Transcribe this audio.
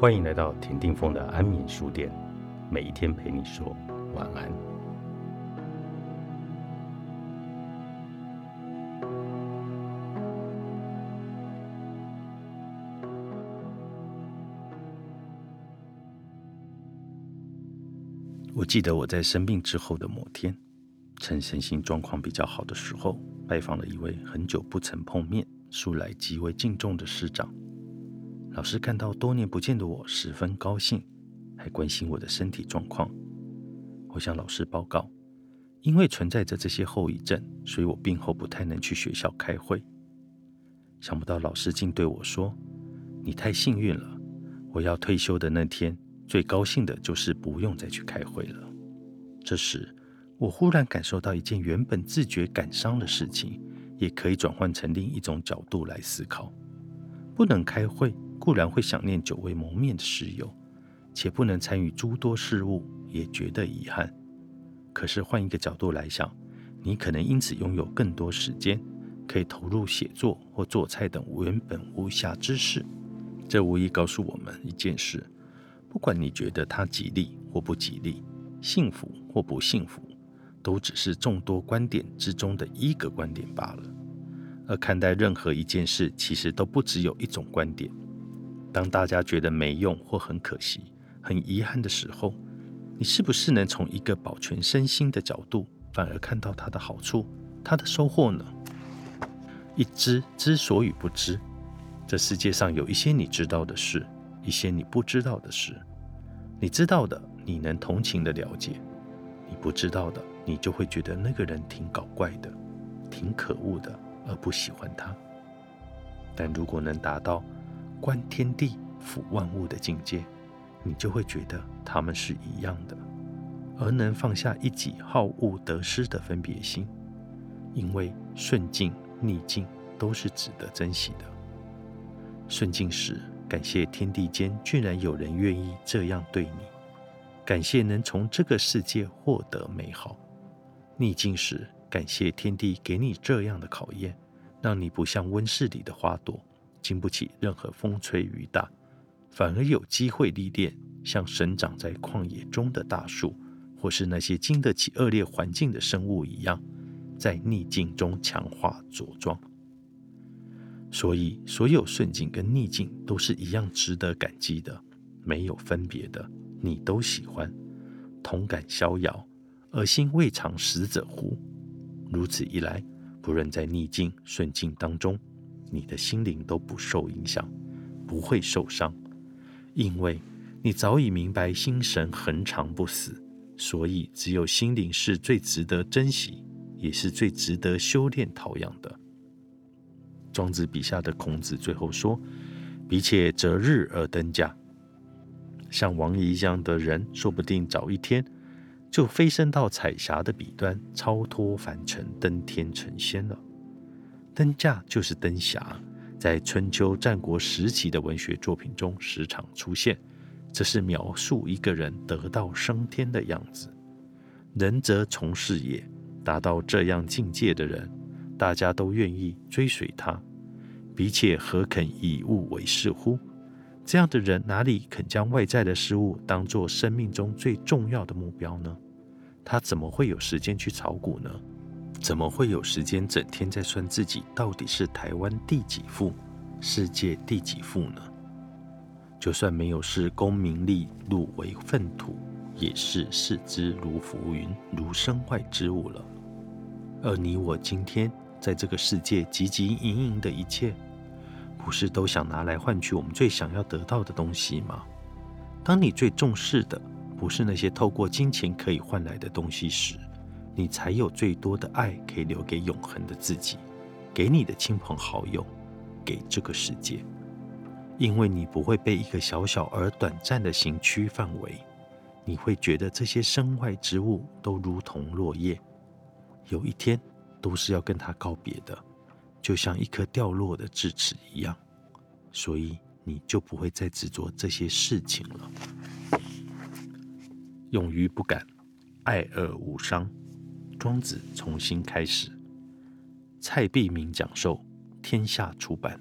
欢迎来到田定峰的安眠书店，每一天陪你说晚安。我记得我在生病之后的某天，趁身心状况比较好的时候，拜访了一位很久不曾碰面、素来极为敬重的师长。老师看到多年不见的我，十分高兴，还关心我的身体状况。我向老师报告，因为存在着这些后遗症，所以我病后不太能去学校开会。想不到老师竟对我说：“你太幸运了，我要退休的那天，最高兴的就是不用再去开会了。”这时，我忽然感受到一件原本自觉感伤的事情，也可以转换成另一种角度来思考：不能开会。固然会想念久未谋面的室友，且不能参与诸多事务，也觉得遗憾。可是换一个角度来想，你可能因此拥有更多时间，可以投入写作或做菜等原本无暇之事。这无疑告诉我们一件事：不管你觉得它吉利或不吉利，幸福或不幸福，都只是众多观点之中的一个观点罢了。而看待任何一件事，其实都不只有一种观点。当大家觉得没用或很可惜、很遗憾的时候，你是不是能从一个保全身心的角度，反而看到它的好处、它的收获呢？一知之所以不知，这世界上有一些你知道的事，一些你不知道的事。你知道的，你能同情的了解；你不知道的，你就会觉得那个人挺搞怪的、挺可恶的，而不喜欢他。但如果能达到，观天地、抚万物的境界，你就会觉得他们是一样的，而能放下一己好恶得失的分别心，因为顺境、逆境都是值得珍惜的。顺境时，感谢天地间居然有人愿意这样对你，感谢能从这个世界获得美好；逆境时，感谢天地给你这样的考验，让你不像温室里的花朵。经不起任何风吹雨打，反而有机会历练，像生长在旷野中的大树，或是那些经得起恶劣环境的生物一样，在逆境中强化茁壮。所以，所有顺境跟逆境都是一样值得感激的，没有分别的，你都喜欢，同感逍遥，而心未尝死者乎？如此一来，不论在逆境顺境当中。你的心灵都不受影响，不会受伤，因为你早已明白心神恒常不死，所以只有心灵是最值得珍惜，也是最值得修炼陶养的。庄子笔下的孔子最后说：“彼且择日而登驾。”像王仪一样的人，说不定早一天就飞升到彩霞的彼端，超脱凡尘，登天成仙了。灯架就是灯匣，在春秋战国时期的文学作品中时常出现。这是描述一个人得道升天的样子。仁则从事也，达到这样境界的人，大家都愿意追随他。彼且何肯以物为事乎？这样的人哪里肯将外在的事物当作生命中最重要的目标呢？他怎么会有时间去炒股呢？怎么会有时间整天在算自己到底是台湾第几富、世界第几富呢？就算没有视功名利禄为粪土，也是视之如浮云、如身外之物了。而你我今天在这个世界汲汲营营的一切，不是都想拿来换取我们最想要得到的东西吗？当你最重视的不是那些透过金钱可以换来的东西时，你才有最多的爱可以留给永恒的自己，给你的亲朋好友，给这个世界。因为你不会被一个小小而短暂的行区范围，你会觉得这些身外之物都如同落叶，有一天都是要跟他告别的，就像一颗掉落的智齿一样。所以你就不会再执着这些事情了。勇于不敢，爱而无伤。庄子重新开始，蔡璧明讲授，天下出版。